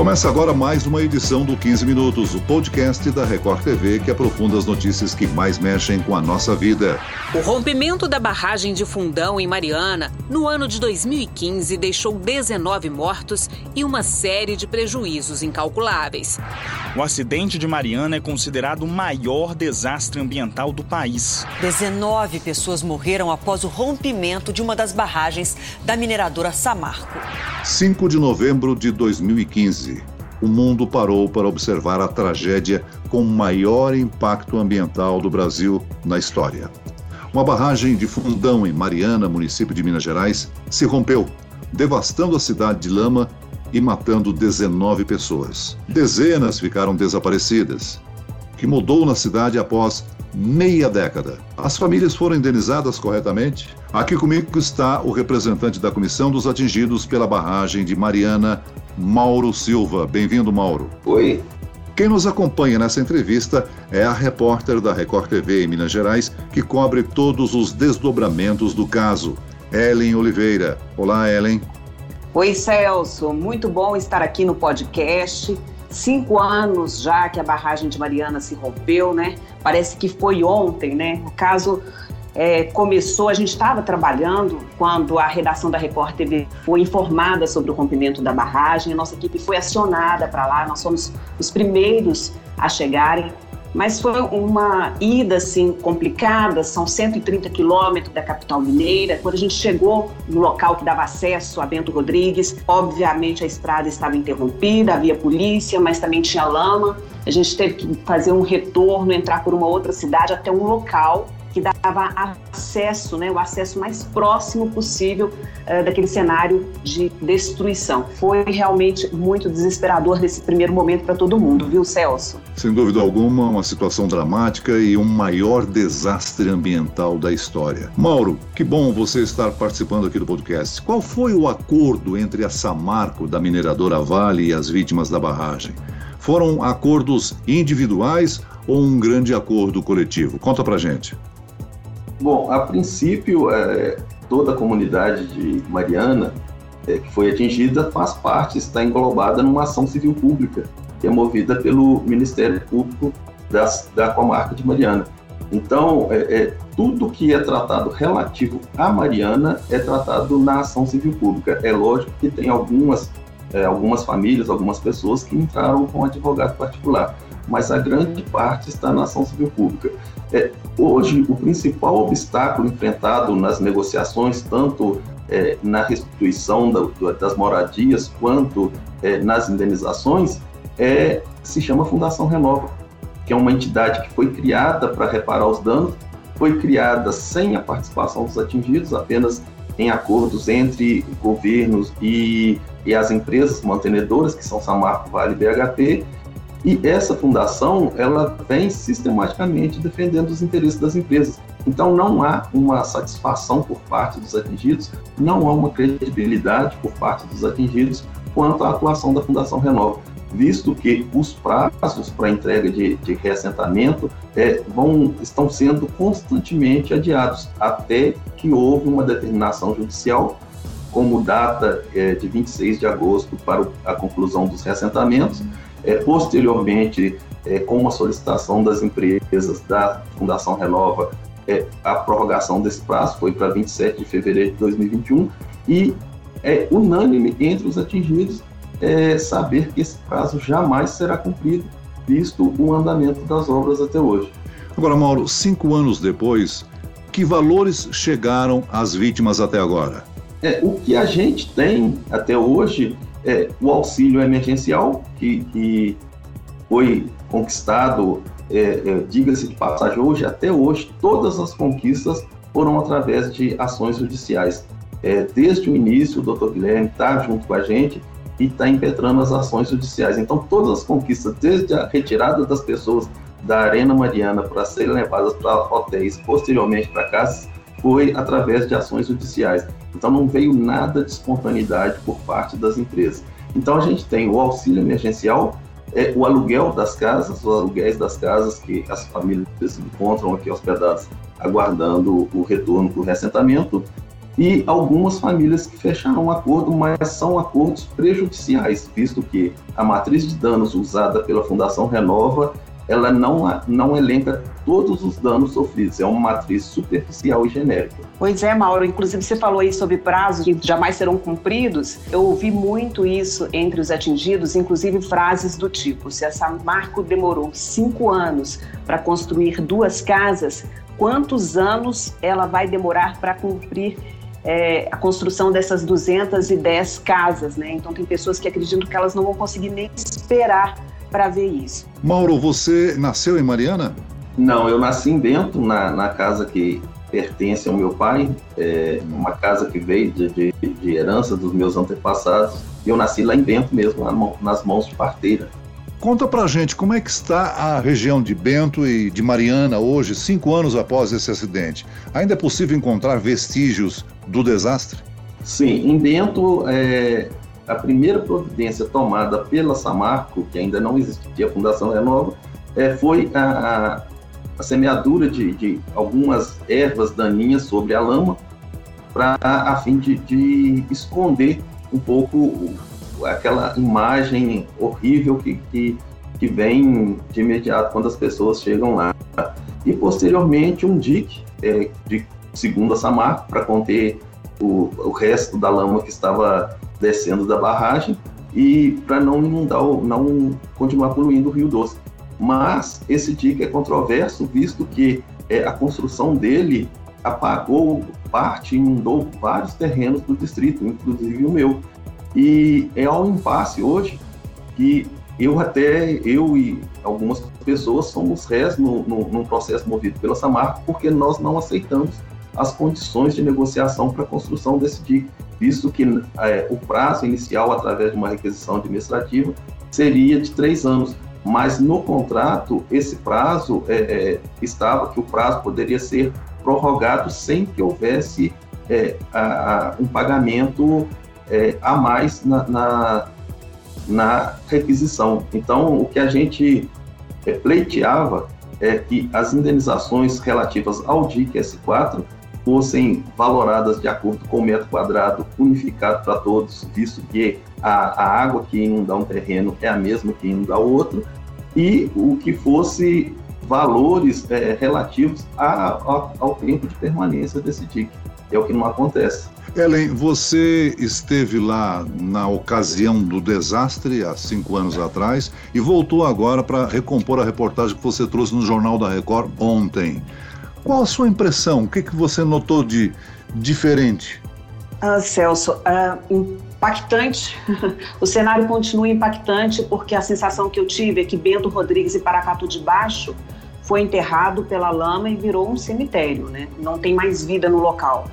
Começa agora mais uma edição do 15 Minutos, o podcast da Record TV que aprofunda as notícias que mais mexem com a nossa vida. O rompimento da barragem de Fundão em Mariana, no ano de 2015, deixou 19 mortos e uma série de prejuízos incalculáveis. O acidente de Mariana é considerado o maior desastre ambiental do país. 19 pessoas morreram após o rompimento de uma das barragens da mineradora Samarco. 5 de novembro de 2015 o mundo parou para observar a tragédia com maior impacto ambiental do Brasil na história. Uma barragem de Fundão, em Mariana, município de Minas Gerais, se rompeu, devastando a cidade de Lama e matando 19 pessoas. Dezenas ficaram desaparecidas. Que mudou na cidade após meia década. As famílias foram indenizadas corretamente? Aqui comigo está o representante da comissão dos atingidos pela barragem de Mariana, Mauro Silva. Bem-vindo, Mauro. Oi. Quem nos acompanha nessa entrevista é a repórter da Record TV em Minas Gerais, que cobre todos os desdobramentos do caso, Ellen Oliveira. Olá, Ellen. Oi, Celso. Muito bom estar aqui no podcast. Cinco anos já que a barragem de Mariana se rompeu, né? Parece que foi ontem, né? O caso é, começou, a gente estava trabalhando quando a redação da Record TV foi informada sobre o rompimento da barragem, a nossa equipe foi acionada para lá, nós fomos os primeiros a chegarem, mas foi uma ida assim complicada, são 130 quilômetros da capital mineira. Quando a gente chegou no local que dava acesso a Bento Rodrigues, obviamente a estrada estava interrompida, havia polícia, mas também tinha lama. A gente teve que fazer um retorno, entrar por uma outra cidade até um local que dava acesso, né, o acesso mais próximo possível uh, daquele cenário de destruição. Foi realmente muito desesperador nesse primeiro momento para todo mundo, viu, Celso? Sem dúvida alguma, uma situação dramática e um maior desastre ambiental da história. Mauro, que bom você estar participando aqui do podcast. Qual foi o acordo entre a Samarco, da mineradora Vale, e as vítimas da barragem? Foram acordos individuais ou um grande acordo coletivo? Conta pra gente. Bom, a princípio, é, toda a comunidade de Mariana é, que foi atingida faz parte, está englobada numa ação civil pública, que é movida pelo Ministério Público das, da comarca de Mariana. Então, é, é, tudo que é tratado relativo a Mariana é tratado na ação civil pública. É lógico que tem algumas, é, algumas famílias, algumas pessoas que entraram com advogado particular, mas a grande parte está na ação civil pública. É, hoje, o principal obstáculo enfrentado nas negociações, tanto é, na restituição da, das moradias quanto é, nas indenizações, é, se chama Fundação Renova, que é uma entidade que foi criada para reparar os danos, foi criada sem a participação dos atingidos, apenas em acordos entre governos e, e as empresas mantenedoras, que são Samarco, Vale e BHP, e essa fundação, ela vem sistematicamente defendendo os interesses das empresas. Então não há uma satisfação por parte dos atingidos, não há uma credibilidade por parte dos atingidos quanto à atuação da Fundação Renova, visto que os prazos para entrega de, de reassentamento é, vão, estão sendo constantemente adiados, até que houve uma determinação judicial como data é, de 26 de agosto para a conclusão dos reassentamentos, é, posteriormente, é, com uma solicitação das empresas da Fundação Renova, é, a prorrogação desse prazo foi para 27 de fevereiro de 2021 e é unânime entre os atingidos é, saber que esse prazo jamais será cumprido, visto o andamento das obras até hoje. Agora, Mauro, cinco anos depois, que valores chegaram às vítimas até agora? É, o que a gente tem até hoje é, o auxílio emergencial, que, que foi conquistado, é, é, diga-se de passagem, hoje, até hoje, todas as conquistas foram através de ações judiciais. É, desde o início, o doutor Guilherme está junto com a gente e está impetrando as ações judiciais. Então, todas as conquistas, desde a retirada das pessoas da Arena Mariana para serem levadas para hotéis, posteriormente para casas, foi através de ações judiciais. Então não veio nada de espontaneidade por parte das empresas. Então a gente tem o auxílio emergencial, é, o aluguel das casas, os aluguéis das casas que as famílias se encontram aqui hospedadas aguardando o retorno do reassentamento, e algumas famílias que fecharam um acordo, mas são acordos prejudiciais, visto que a matriz de danos usada pela Fundação Renova ela não, não elenca todos os danos sofridos, é uma matriz superficial e genérica. Pois é, Mauro, inclusive você falou aí sobre prazos que jamais serão cumpridos. Eu ouvi muito isso entre os atingidos, inclusive frases do tipo: se essa Marco demorou cinco anos para construir duas casas, quantos anos ela vai demorar para cumprir é, a construção dessas 210 casas, né? Então tem pessoas que acreditam que elas não vão conseguir nem esperar para ver isso. Mauro, você nasceu em Mariana? Não, eu nasci em Bento, na, na casa que pertence ao meu pai, é uma casa que veio de, de, de herança dos meus antepassados. E eu nasci lá em Bento mesmo, nas mãos de parteira. Conta pra gente como é que está a região de Bento e de Mariana hoje, cinco anos após esse acidente. Ainda é possível encontrar vestígios do desastre? Sim, em é, a primeira providência tomada pela Samarco, que ainda não existia a Fundação Renova, é, foi a, a semeadura de, de, algumas ervas daninhas sobre a lama, pra, a, fim de, de, esconder um pouco aquela imagem horrível que, que, que vem de imediato quando as pessoas chegam lá. E posteriormente um dique, é, de, segundo a Samarco, para conter o, o resto da lama que estava descendo da barragem e para não inundar, não continuar poluindo o Rio Doce. Mas esse dique é controverso, visto que é, a construção dele apagou parte, inundou vários terrenos do distrito, inclusive o meu. E é ao impasse hoje que eu até, eu e algumas pessoas somos réis no, no, processo movido pela Samarco, porque nós não aceitamos as condições de negociação para a construção desse dique visto que é, o prazo inicial, através de uma requisição administrativa, seria de três anos. Mas no contrato, esse prazo é, é, estava que o prazo poderia ser prorrogado sem que houvesse é, a, a, um pagamento é, a mais na, na, na, requisição. Então, o que a gente pleiteava é que as indenizações relativas ao DIC S4 fossem valoradas de acordo com o metro quadrado unificado para todos, visto que a, a água que inunda um terreno é a mesma que inunda outro, e o que fosse valores é, relativos a, a, ao tempo de permanência desse dique. É o que não acontece. Ellen, você esteve lá na ocasião do desastre, há cinco anos atrás, e voltou agora para recompor a reportagem que você trouxe no Jornal da Record ontem. Qual a sua impressão? O que, que você notou de diferente? Ah, Celso, ah, impactante. o cenário continua impactante porque a sensação que eu tive é que Bento Rodrigues e Paracatu de Baixo foi enterrado pela lama e virou um cemitério, né? Não tem mais vida no local.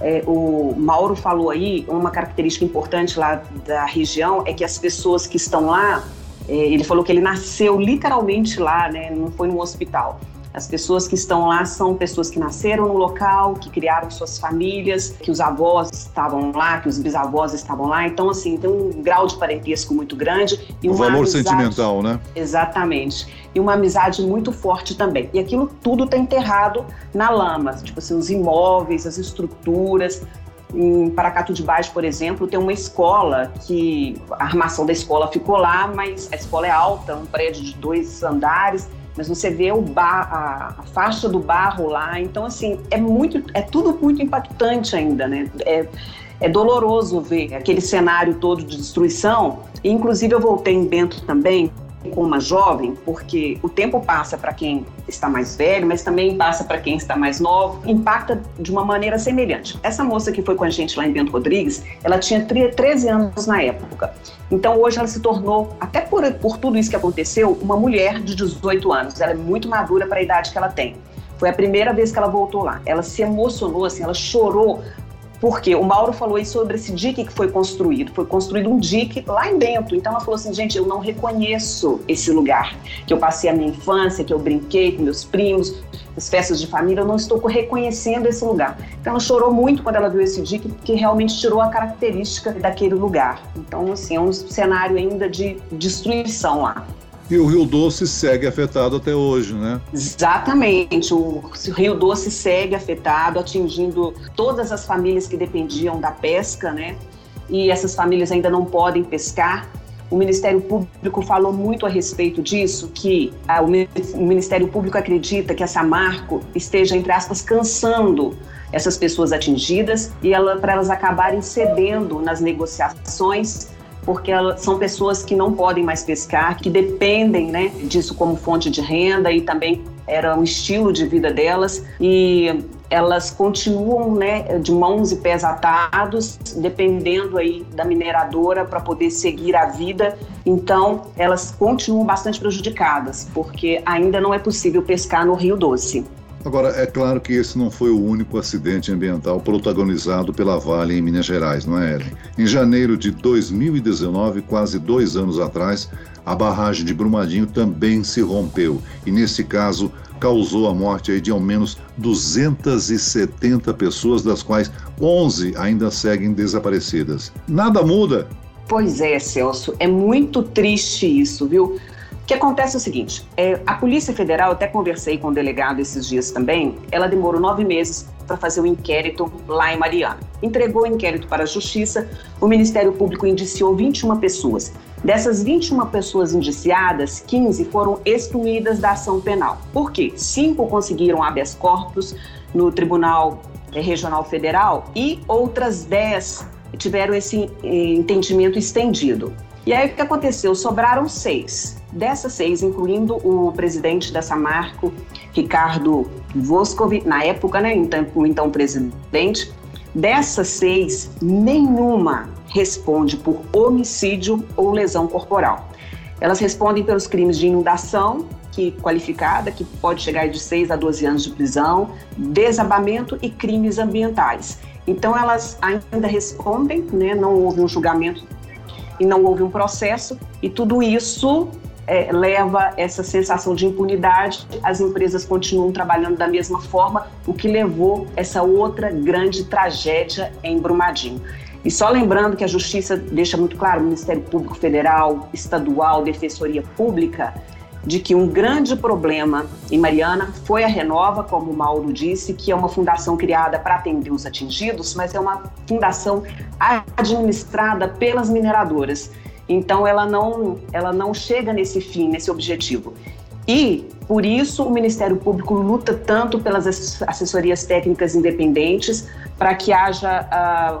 É, o Mauro falou aí, uma característica importante lá da região é que as pessoas que estão lá, é, ele falou que ele nasceu literalmente lá, né? Não foi num hospital. As pessoas que estão lá são pessoas que nasceram no local, que criaram suas famílias, que os avós estavam lá, que os bisavós estavam lá. Então, assim, tem um grau de parentesco muito grande. E o valor amizade... sentimental, né? Exatamente. E uma amizade muito forte também. E aquilo tudo está enterrado na lama. Tipo assim, os imóveis, as estruturas, em Paracatu de Baixo, por exemplo, tem uma escola que a armação da escola ficou lá, mas a escola é alta, um prédio de dois andares, mas você vê o bar, a, a, faixa do barro lá, então assim é muito, é tudo muito impactante ainda, né? É, é doloroso ver aquele cenário todo de destruição. Inclusive eu voltei em Bento também com uma jovem, porque o tempo passa para quem está mais velho, mas também passa para quem está mais novo, impacta de uma maneira semelhante. Essa moça que foi com a gente lá em Bento Rodrigues, ela tinha 13 anos na época. Então hoje ela se tornou, até por, por tudo isso que aconteceu, uma mulher de 18 anos. Ela é muito madura para a idade que ela tem. Foi a primeira vez que ela voltou lá. Ela se emocionou, assim, ela chorou porque o Mauro falou aí sobre esse dique que foi construído. Foi construído um dique lá em dentro. Então ela falou assim, gente, eu não reconheço esse lugar. Que eu passei a minha infância, que eu brinquei com meus primos, as festas de família, eu não estou reconhecendo esse lugar. Então ela chorou muito quando ela viu esse dique, porque realmente tirou a característica daquele lugar. Então, assim, é um cenário ainda de destruição lá. E o Rio Doce segue afetado até hoje, né? Exatamente. O Rio Doce segue afetado, atingindo todas as famílias que dependiam da pesca, né? E essas famílias ainda não podem pescar. O Ministério Público falou muito a respeito disso, que ah, o Ministério Público acredita que essa Marco esteja, entre aspas, cansando essas pessoas atingidas e ela, para elas acabarem cedendo nas negociações porque são pessoas que não podem mais pescar, que dependem né, disso como fonte de renda e também era um estilo de vida delas e elas continuam né, de mãos e pés atados, dependendo aí da mineradora para poder seguir a vida. Então, elas continuam bastante prejudicadas, porque ainda não é possível pescar no Rio Doce. Agora, é claro que esse não foi o único acidente ambiental protagonizado pela Vale em Minas Gerais, não é, Ellen? Em janeiro de 2019, quase dois anos atrás, a barragem de Brumadinho também se rompeu e, nesse caso, causou a morte de ao menos 270 pessoas, das quais 11 ainda seguem desaparecidas. Nada muda. Pois é, Celso, é muito triste isso, viu? O que acontece é o seguinte: é, a Polícia Federal, até conversei com o delegado esses dias também, ela demorou nove meses para fazer o um inquérito lá em Mariana. Entregou o inquérito para a Justiça, o Ministério Público indiciou 21 pessoas. Dessas 21 pessoas indiciadas, 15 foram excluídas da ação penal. Por quê? Cinco conseguiram habeas corpus no Tribunal eh, Regional Federal e outras 10 tiveram esse eh, entendimento estendido. E aí o que aconteceu? Sobraram seis. Dessas seis, incluindo o presidente da Samarco, Ricardo Voscovi, na época, né, então, o então presidente, dessas seis, nenhuma responde por homicídio ou lesão corporal. Elas respondem pelos crimes de inundação, que qualificada, que pode chegar de 6 a 12 anos de prisão, desabamento e crimes ambientais. Então elas ainda respondem, né, não houve um julgamento e não houve um processo, e tudo isso é, leva essa sensação de impunidade, as empresas continuam trabalhando da mesma forma, o que levou essa outra grande tragédia em Brumadinho. E só lembrando que a Justiça deixa muito claro, o Ministério Público Federal, Estadual, Defensoria Pública, de que um grande problema em Mariana foi a Renova, como o Mauro disse, que é uma fundação criada para atender os atingidos, mas é uma fundação administrada pelas mineradoras. Então ela não, ela não chega nesse fim, nesse objetivo. E por isso o Ministério Público luta tanto pelas assessorias técnicas independentes para que haja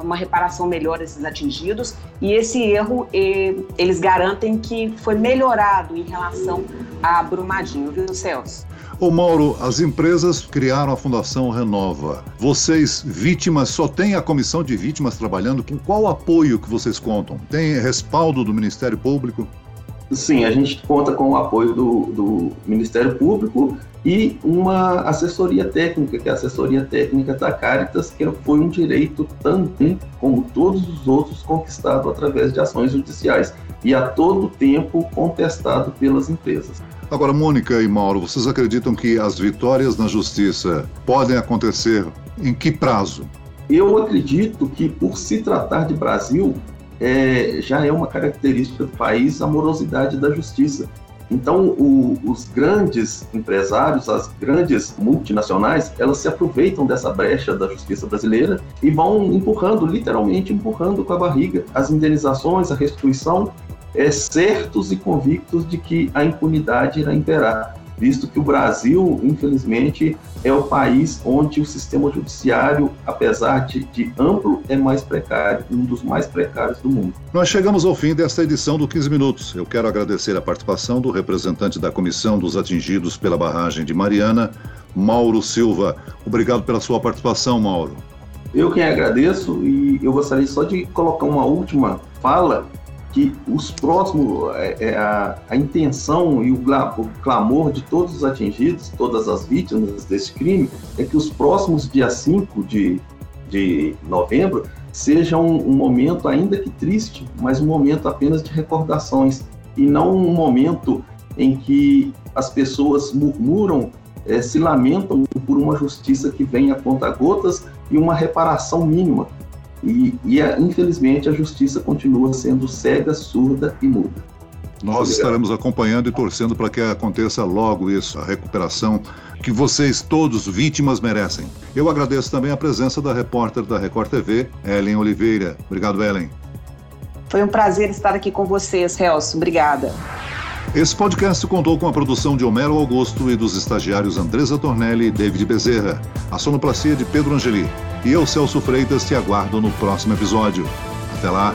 uh, uma reparação melhor desses atingidos e esse erro eh, eles garantem que foi melhorado em relação a Brumadinho, viu, Celso? Ô Mauro, as empresas criaram a Fundação Renova. Vocês, vítimas, só tem a comissão de vítimas trabalhando? Com qual apoio que vocês contam? Tem respaldo do Ministério Público? Sim, a gente conta com o apoio do, do Ministério Público e uma assessoria técnica, que é a assessoria técnica da Caritas, que foi um direito também, como todos os outros, conquistado através de ações judiciais e a todo tempo contestado pelas empresas. Agora, Mônica e Mauro, vocês acreditam que as vitórias na justiça podem acontecer em que prazo? Eu acredito que, por se tratar de Brasil, é, já é uma característica do país a morosidade da justiça. Então, o, os grandes empresários, as grandes multinacionais, elas se aproveitam dessa brecha da justiça brasileira e vão empurrando, literalmente empurrando com a barriga, as indenizações, a restituição. É, certos e convictos de que a impunidade irá imperar, visto que o Brasil, infelizmente, é o país onde o sistema judiciário, apesar de, de, amplo, é mais precário, um dos mais precários do mundo. Nós chegamos ao fim desta edição do 15 Minutos. Eu quero agradecer a participação do representante da Comissão dos Atingidos pela Barragem de Mariana, Mauro Silva. Obrigado pela sua participação, Mauro. Eu quem agradeço e eu gostaria só de colocar uma última fala que os próximos, é, é, a, a, intenção e o, o, clamor de todos os atingidos, todas as vítimas desse crime, é que os próximos dias 5 de, de novembro sejam um, um momento, ainda que triste, mas um momento apenas de recordações, e não um momento em que as pessoas murmuram, é, se lamentam por uma justiça que vem a conta-gotas e uma reparação mínima. E, e infelizmente a justiça continua sendo cega, surda e muda. Nós estaremos acompanhando e torcendo para que aconteça logo isso, a recuperação que vocês todos, vítimas, merecem. Eu agradeço também a presença da repórter da Record TV, Ellen Oliveira. Obrigado, Ellen. Foi um prazer estar aqui com vocês, Celso. Obrigada. Esse podcast contou com a produção de Homero Augusto e dos estagiários Andresa Tornelli e David Bezerra, a sonoplastia de Pedro Angeli. E eu, Celso Freitas, te aguardo no próximo episódio. Até lá!